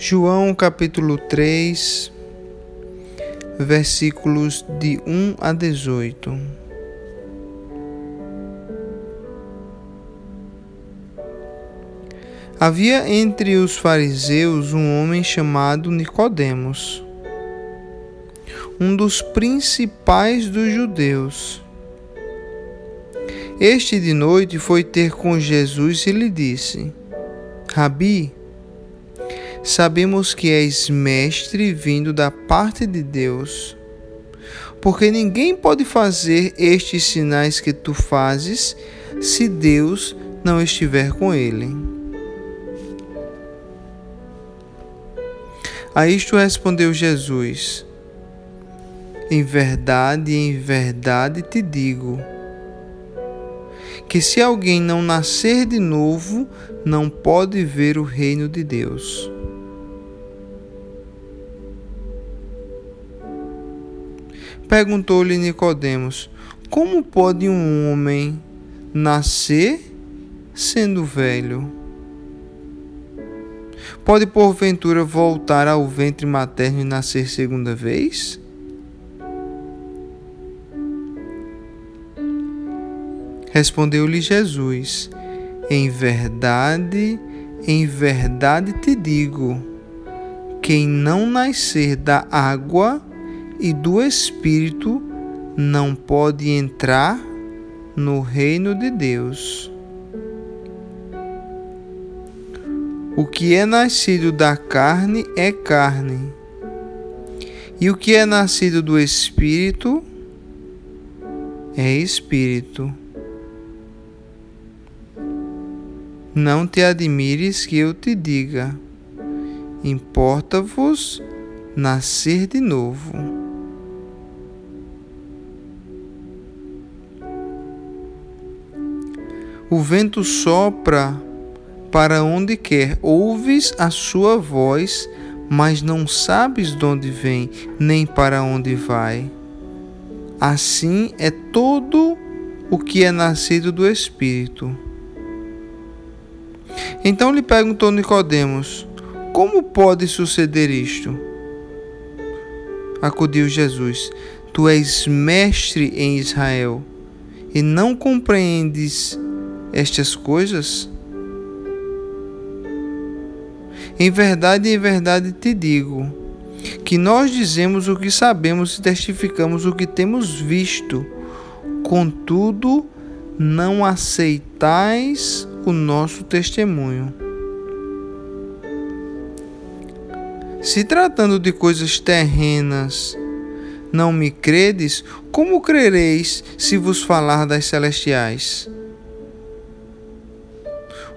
João capítulo 3, versículos de 1 a 18. Havia entre os fariseus um homem chamado Nicodemos, um dos principais dos judeus. Este de noite foi ter com Jesus e lhe disse: Rabi, sabemos que és mestre vindo da parte de Deus, porque ninguém pode fazer estes sinais que tu fazes se Deus não estiver com ele. A isto respondeu Jesus: Em verdade, em verdade te digo, que se alguém não nascer de novo, não pode ver o reino de Deus. Perguntou-lhe Nicodemos: Como pode um homem nascer sendo velho? Pode porventura voltar ao ventre materno e nascer segunda vez? Respondeu-lhe Jesus: Em verdade, em verdade te digo, quem não nascer da água e do Espírito não pode entrar no reino de Deus. O que é nascido da carne é carne, e o que é nascido do Espírito é Espírito. Não te admires que eu te diga, importa-vos nascer de novo. O vento sopra para onde quer, ouves a sua voz, mas não sabes de onde vem, nem para onde vai. Assim é todo o que é nascido do Espírito. Então lhe perguntou Nicodemos: Como pode suceder isto? Acudiu Jesus: Tu és mestre em Israel e não compreendes estas coisas? Em verdade, em verdade te digo, que nós dizemos o que sabemos e testificamos o que temos visto, contudo, não aceitais o nosso testemunho. Se tratando de coisas terrenas, não me credes, como crereis se vos falar das celestiais?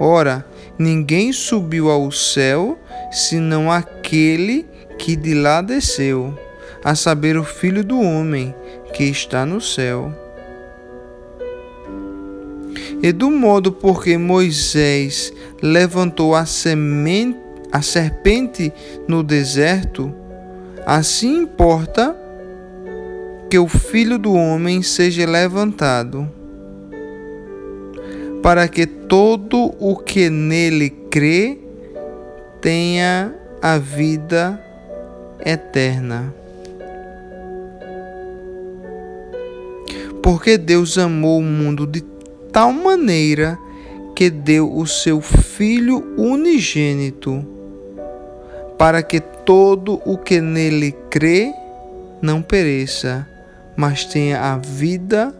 Ora, ninguém subiu ao céu senão aquele que de lá desceu, a saber, o Filho do Homem que está no céu. E do modo porque Moisés levantou a, semente, a serpente no deserto, assim importa que o Filho do Homem seja levantado para que todo o que nele crê tenha a vida eterna. Porque Deus amou o mundo de tal maneira que deu o seu Filho unigênito, para que todo o que nele crê não pereça, mas tenha a vida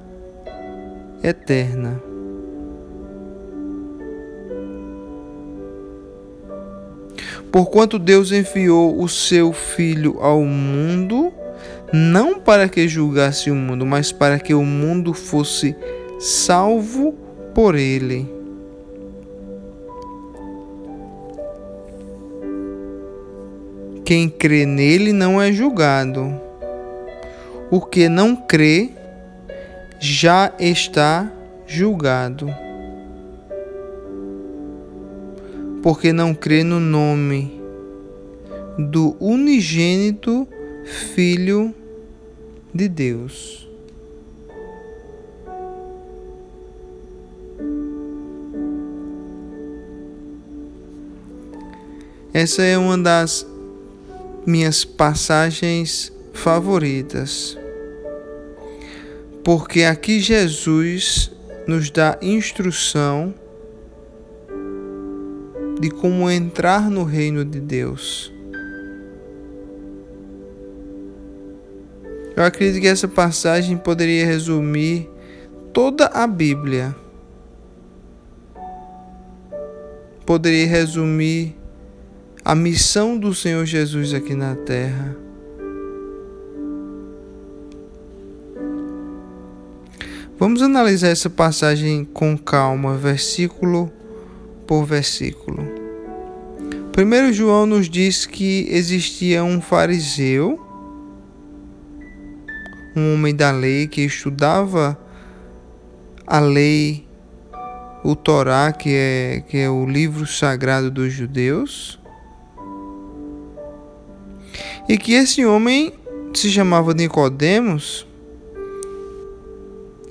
eterna. Porquanto Deus enviou o seu Filho ao mundo, não para que julgasse o mundo, mas para que o mundo fosse salvo por ele. Quem crê nele não é julgado. O que não crê já está julgado porque não crê no nome do unigênito Filho de Deus. Essa é uma das minhas passagens favoritas. Porque aqui Jesus nos dá instrução de como entrar no reino de Deus. Eu acredito que essa passagem poderia resumir toda a Bíblia. Poderia resumir a missão do Senhor Jesus aqui na terra. Vamos analisar essa passagem com calma, versículo por versículo. Primeiro João nos diz que existia um fariseu um homem da lei que estudava a lei, o Torá, que é, que é o livro sagrado dos judeus, e que esse homem se chamava Nicodemos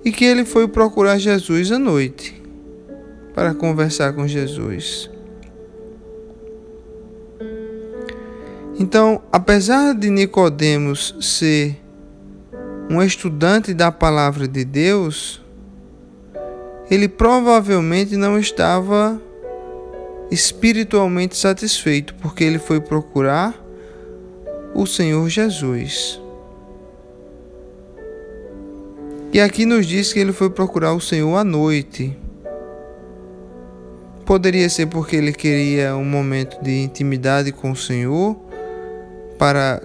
e que ele foi procurar Jesus à noite para conversar com Jesus. Então, apesar de Nicodemos ser um estudante da palavra de Deus, ele provavelmente não estava espiritualmente satisfeito, porque ele foi procurar o Senhor Jesus. E aqui nos diz que ele foi procurar o Senhor à noite. Poderia ser porque ele queria um momento de intimidade com o Senhor para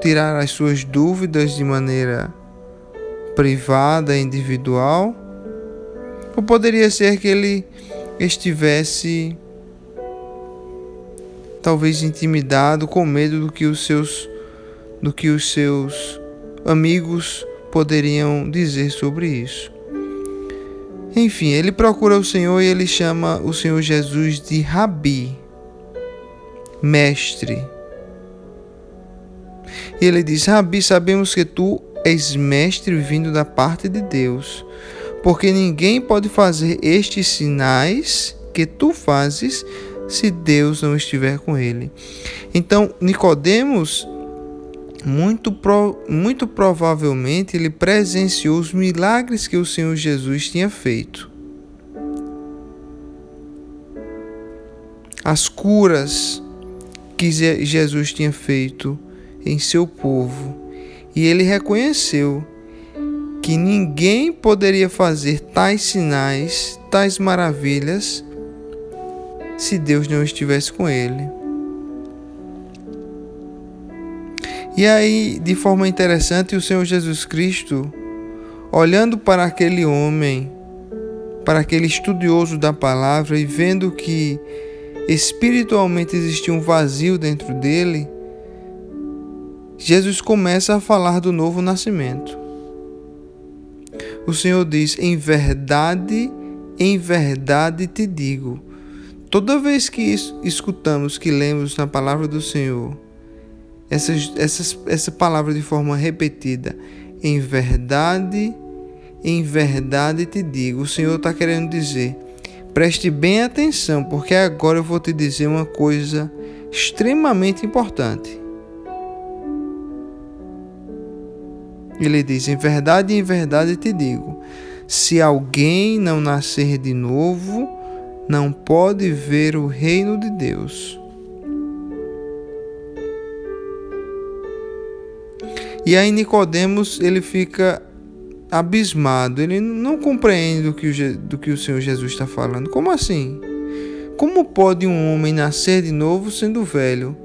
tirar as suas dúvidas de maneira privada, individual, ou poderia ser que ele estivesse talvez intimidado, com medo do que os seus do que os seus amigos poderiam dizer sobre isso. Enfim, ele procura o Senhor e ele chama o Senhor Jesus de Rabi, mestre. E ele diz: Rabi, sabemos que tu és mestre vindo da parte de Deus, porque ninguém pode fazer estes sinais que tu fazes se Deus não estiver com ele. Então, Nicodemos muito, pro, muito provavelmente ele presenciou os milagres que o Senhor Jesus tinha feito. As curas que Jesus tinha feito em seu povo e ele reconheceu que ninguém poderia fazer tais sinais, tais maravilhas, se Deus não estivesse com ele. E aí, de forma interessante, o Senhor Jesus Cristo, olhando para aquele homem, para aquele estudioso da palavra e vendo que espiritualmente existia um vazio dentro dele, Jesus começa a falar do novo nascimento. O Senhor diz: Em verdade, em verdade te digo. Toda vez que escutamos, que lemos na palavra do Senhor, essa, palavra de forma repetida, em verdade, em verdade te digo. O Senhor está querendo dizer: preste bem atenção, porque agora eu vou te dizer uma coisa extremamente importante. Ele diz: Em verdade, em verdade te digo: se alguém não nascer de novo, não pode ver o reino de Deus. E aí Nicodemos ele fica abismado, ele não compreende do que o, do que o Senhor Jesus está falando. Como assim? Como pode um homem nascer de novo sendo velho?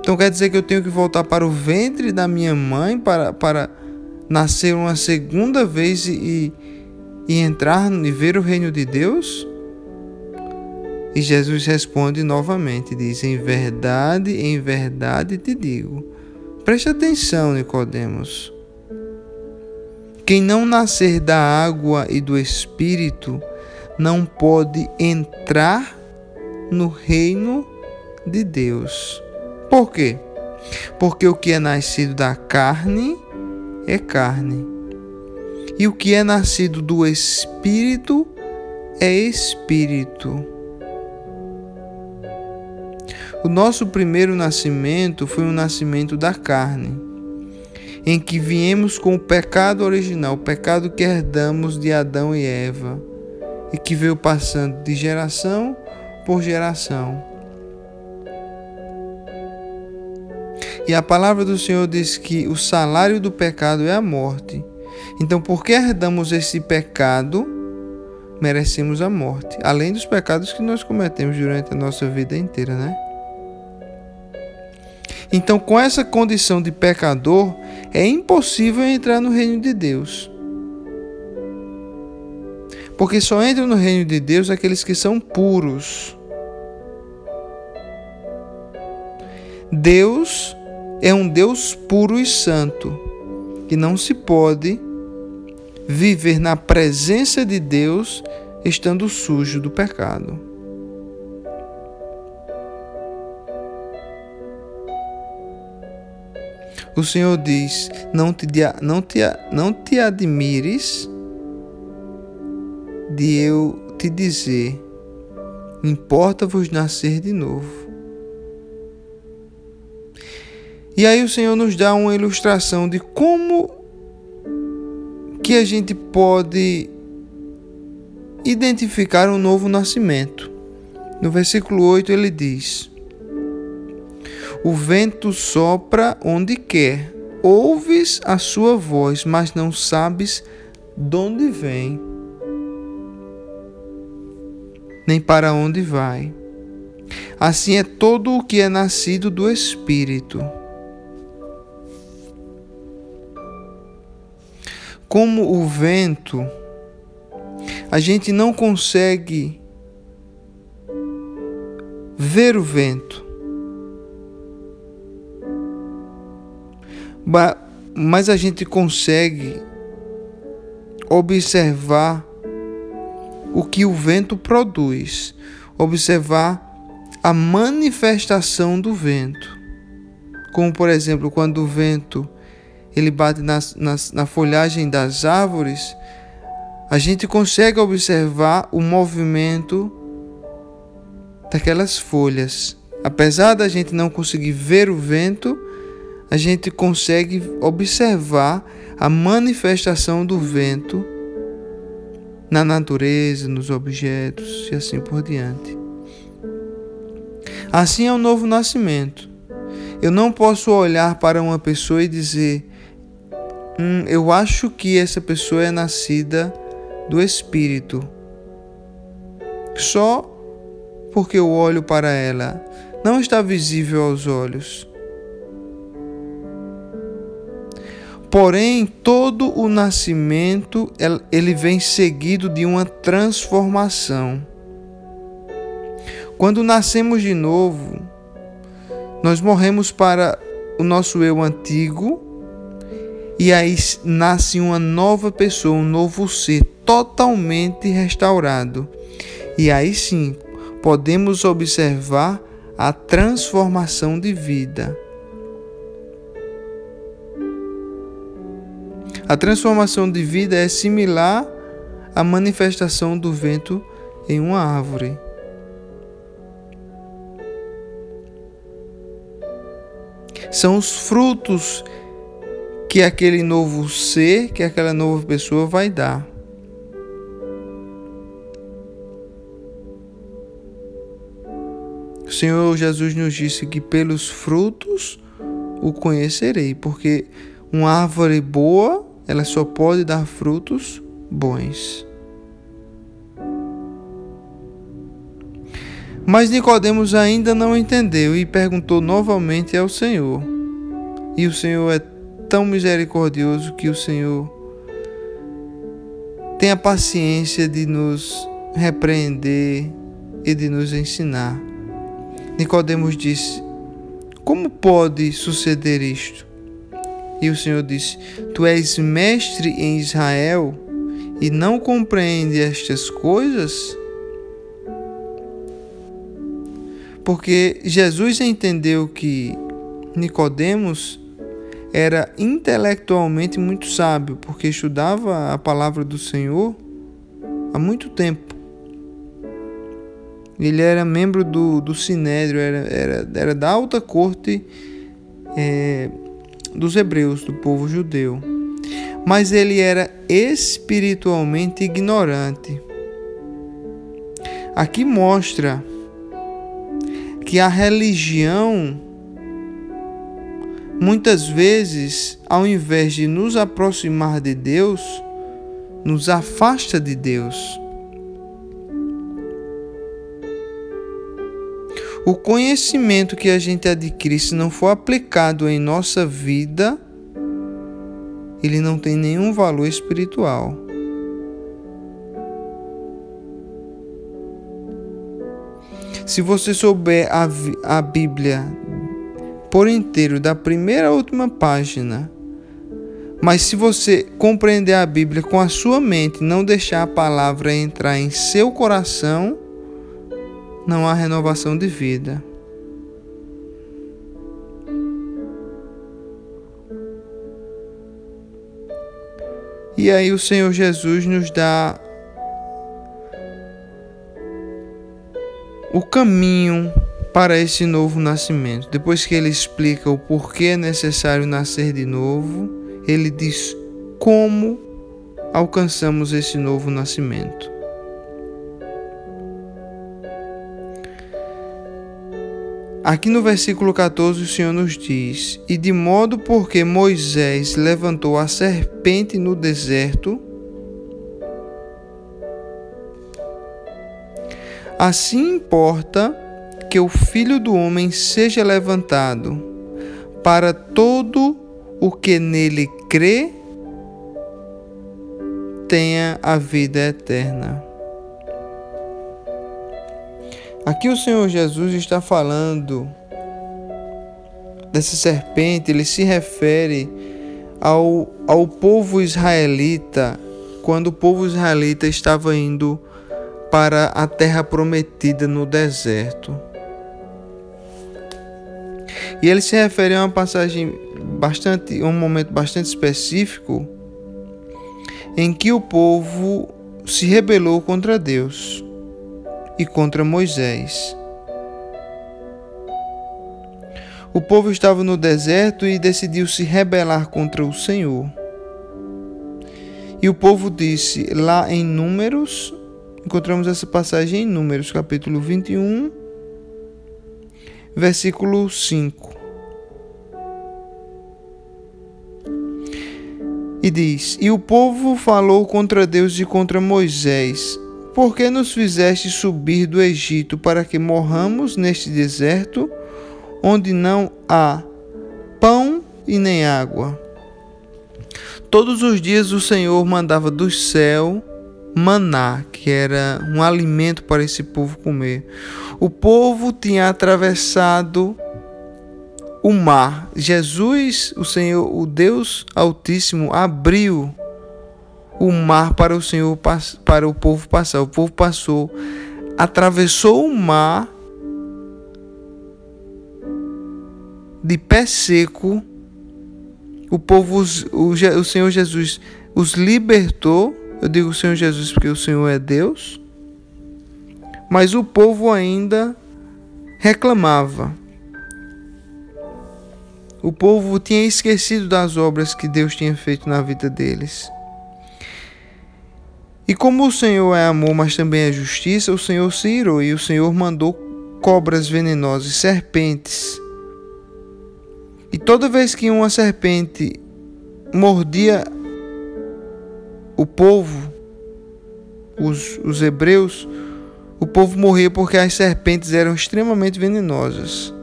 Então quer dizer que eu tenho que voltar para o ventre da minha mãe para, para nascer uma segunda vez e, e entrar e ver o reino de Deus? E Jesus responde novamente, diz: Em verdade, em verdade te digo. Preste atenção, Nicodemos. Quem não nascer da água e do espírito não pode entrar no reino de Deus. Por quê? Porque o que é nascido da carne é carne, e o que é nascido do espírito é espírito. O nosso primeiro nascimento foi um nascimento da carne, em que viemos com o pecado original, o pecado que herdamos de Adão e Eva, e que veio passando de geração por geração. E a palavra do Senhor diz que o salário do pecado é a morte. Então, porque herdamos esse pecado, merecemos a morte, além dos pecados que nós cometemos durante a nossa vida inteira, né? Então, com essa condição de pecador, é impossível entrar no reino de Deus. Porque só entram no reino de Deus aqueles que são puros. Deus é um Deus puro e santo, que não se pode viver na presença de Deus estando sujo do pecado. O Senhor diz: não te, não te, não te admires de eu te dizer, importa-vos nascer de novo. E aí o Senhor nos dá uma ilustração de como que a gente pode identificar um novo nascimento. No versículo 8 ele diz: O vento sopra onde quer, ouves a sua voz, mas não sabes de onde vem, nem para onde vai. Assim é todo o que é nascido do Espírito. Como o vento, a gente não consegue ver o vento. Mas a gente consegue observar o que o vento produz, observar a manifestação do vento. Como, por exemplo, quando o vento ele bate nas, nas, na folhagem das árvores, a gente consegue observar o movimento daquelas folhas. Apesar da gente não conseguir ver o vento, a gente consegue observar a manifestação do vento na natureza, nos objetos e assim por diante. Assim é o novo nascimento. Eu não posso olhar para uma pessoa e dizer: hum, eu acho que essa pessoa é nascida do Espírito. Só porque eu olho para ela, não está visível aos olhos. Porém, todo o nascimento ele vem seguido de uma transformação. Quando nascemos de novo, nós morremos para o nosso eu antigo e aí nasce uma nova pessoa, um novo ser totalmente restaurado. E aí sim podemos observar a transformação de vida. A transformação de vida é similar à manifestação do vento em uma árvore. São os frutos que aquele novo ser, que aquela nova pessoa vai dar. O Senhor Jesus nos disse que pelos frutos o conhecerei, porque uma árvore boa, ela só pode dar frutos bons. Mas Nicodemos ainda não entendeu e perguntou novamente ao Senhor. E o Senhor é tão misericordioso que o Senhor tenha paciência de nos repreender e de nos ensinar. Nicodemos disse: Como pode suceder isto? E o Senhor disse: Tu és mestre em Israel e não compreende estas coisas? Porque Jesus entendeu que Nicodemos era intelectualmente muito sábio, porque estudava a palavra do Senhor há muito tempo. Ele era membro do, do Sinédrio, era, era, era da alta corte é, dos hebreus, do povo judeu. Mas ele era espiritualmente ignorante. Aqui mostra que a religião, muitas vezes, ao invés de nos aproximar de Deus, nos afasta de Deus. O conhecimento que a gente adquire, se não for aplicado em nossa vida, ele não tem nenhum valor espiritual. Se você souber a, a Bíblia por inteiro, da primeira à última página, mas se você compreender a Bíblia com a sua mente, não deixar a palavra entrar em seu coração, não há renovação de vida. E aí o Senhor Jesus nos dá o caminho para esse novo nascimento. Depois que ele explica o porquê é necessário nascer de novo, ele diz como alcançamos esse novo nascimento. Aqui no versículo 14 o Senhor nos diz: E de modo porque Moisés levantou a serpente no deserto, assim importa que o Filho do Homem seja levantado, para todo o que nele crê tenha a vida eterna. Aqui o Senhor Jesus está falando dessa serpente, ele se refere ao, ao povo israelita, quando o povo israelita estava indo para a terra prometida no deserto. E ele se refere a uma passagem bastante, um momento bastante específico em que o povo se rebelou contra Deus e contra Moisés. O povo estava no deserto e decidiu se rebelar contra o Senhor. E o povo disse, lá em Números, encontramos essa passagem em Números, capítulo 21, versículo 5. E diz: E o povo falou contra Deus e contra Moisés, por que nos fizeste subir do Egito para que morramos neste deserto, onde não há pão e nem água? Todos os dias o Senhor mandava do céu maná, que era um alimento para esse povo comer. O povo tinha atravessado o mar. Jesus, o Senhor, o Deus Altíssimo, abriu o mar para o Senhor, para o povo passar. O povo passou, atravessou o mar de pé seco. O povo, o, o Senhor Jesus os libertou. Eu digo Senhor Jesus porque o Senhor é Deus. Mas o povo ainda reclamava. O povo tinha esquecido das obras que Deus tinha feito na vida deles. E como o Senhor é amor, mas também é justiça, o Senhor se irou e o Senhor mandou cobras venenosas, serpentes. E toda vez que uma serpente mordia o povo, os, os hebreus, o povo morria porque as serpentes eram extremamente venenosas.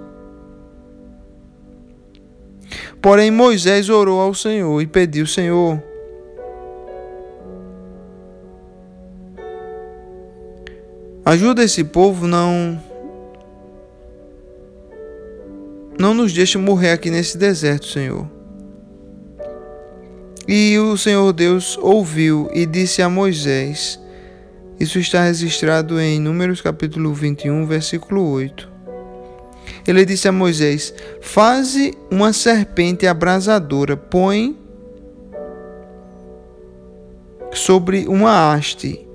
Porém, Moisés orou ao Senhor e pediu: Senhor, Ajuda esse povo, não não nos deixe morrer aqui nesse deserto, Senhor. E o Senhor Deus ouviu e disse a Moisés: Isso está registrado em Números capítulo 21, versículo 8. Ele disse a Moisés: Faze uma serpente abrasadora, põe sobre uma haste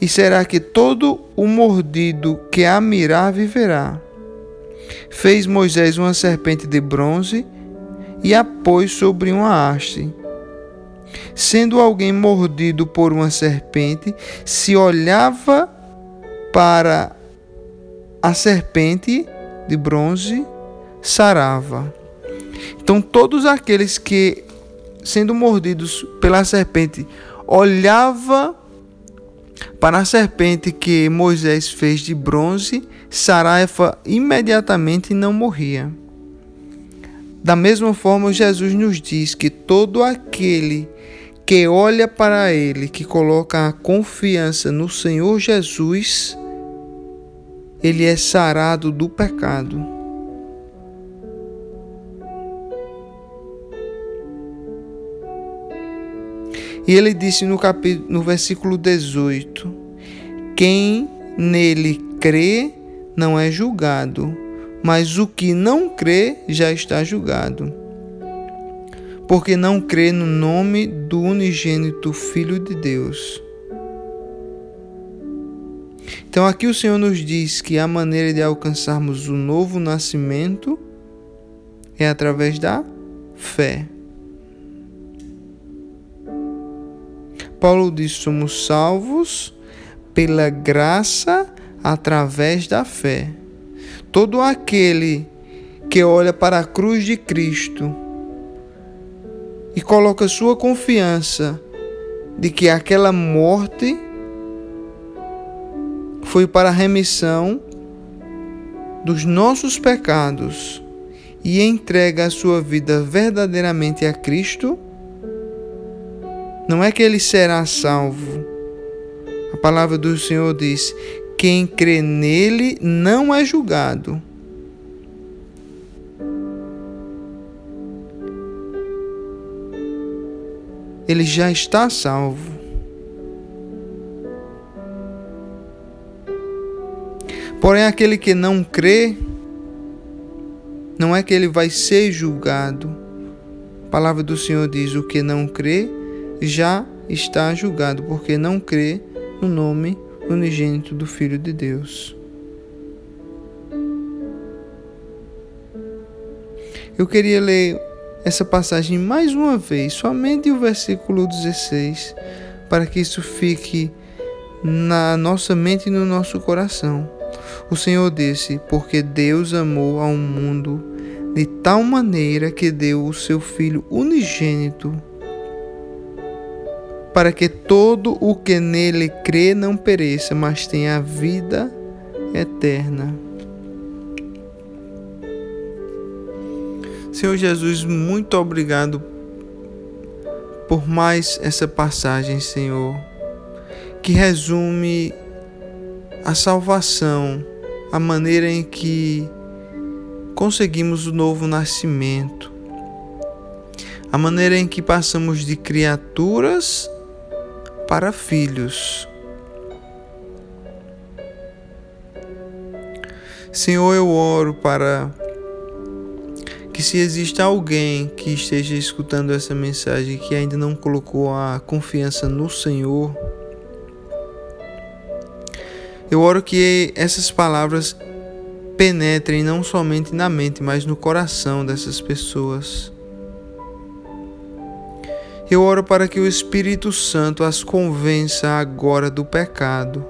E será que todo o mordido que a mirar viverá? Fez Moisés uma serpente de bronze e a pôs sobre uma haste. Sendo alguém mordido por uma serpente, se olhava para a serpente de bronze, sarava. Então, todos aqueles que, sendo mordidos pela serpente, olhava para a serpente que Moisés fez de bronze, sarava imediatamente não morria. Da mesma forma, Jesus nos diz que todo aquele que olha para Ele, que coloca a confiança no Senhor Jesus, ele é sarado do pecado. E ele disse no, capítulo, no versículo 18: Quem nele crê não é julgado, mas o que não crê já está julgado. Porque não crê no nome do unigênito Filho de Deus. Então aqui o Senhor nos diz que a maneira de alcançarmos o novo nascimento é através da fé. Paulo diz: somos salvos pela graça através da fé. Todo aquele que olha para a cruz de Cristo e coloca sua confiança de que aquela morte foi para a remissão dos nossos pecados e entrega a sua vida verdadeiramente a Cristo, não é que ele será salvo. A palavra do Senhor diz: quem crê nele não é julgado. Ele já está salvo. Porém, aquele que não crê, não é que ele vai ser julgado. A palavra do Senhor diz: o que não crê já está julgado, porque não crê no nome unigênito do Filho de Deus. Eu queria ler essa passagem mais uma vez, somente o versículo 16, para que isso fique na nossa mente e no nosso coração. O Senhor disse: Porque Deus amou ao mundo de tal maneira que deu o seu Filho unigênito, para que todo o que nele crê não pereça, mas tenha a vida eterna. Senhor Jesus, muito obrigado por mais essa passagem, Senhor, que resume a salvação, a maneira em que conseguimos o novo nascimento, a maneira em que passamos de criaturas para filhos. Senhor, eu oro para que se existe alguém que esteja escutando essa mensagem que ainda não colocou a confiança no Senhor, eu oro que essas palavras penetrem não somente na mente, mas no coração dessas pessoas. Eu oro para que o Espírito Santo as convença agora do pecado.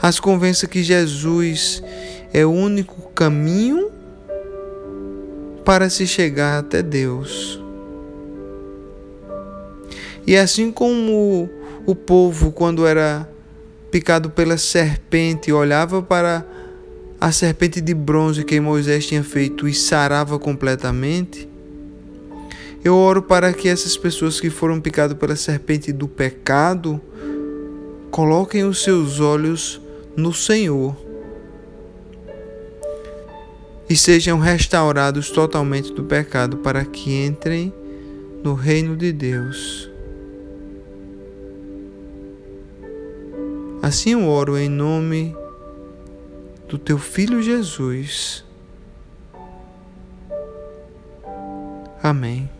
As convença que Jesus é o único caminho para se chegar até Deus. E assim como o povo, quando era picado pela serpente, olhava para a serpente de bronze que Moisés tinha feito e sarava completamente. Eu oro para que essas pessoas que foram picadas pela serpente do pecado coloquem os seus olhos no Senhor e sejam restaurados totalmente do pecado para que entrem no reino de Deus. Assim eu oro em nome do teu filho Jesus. Amém.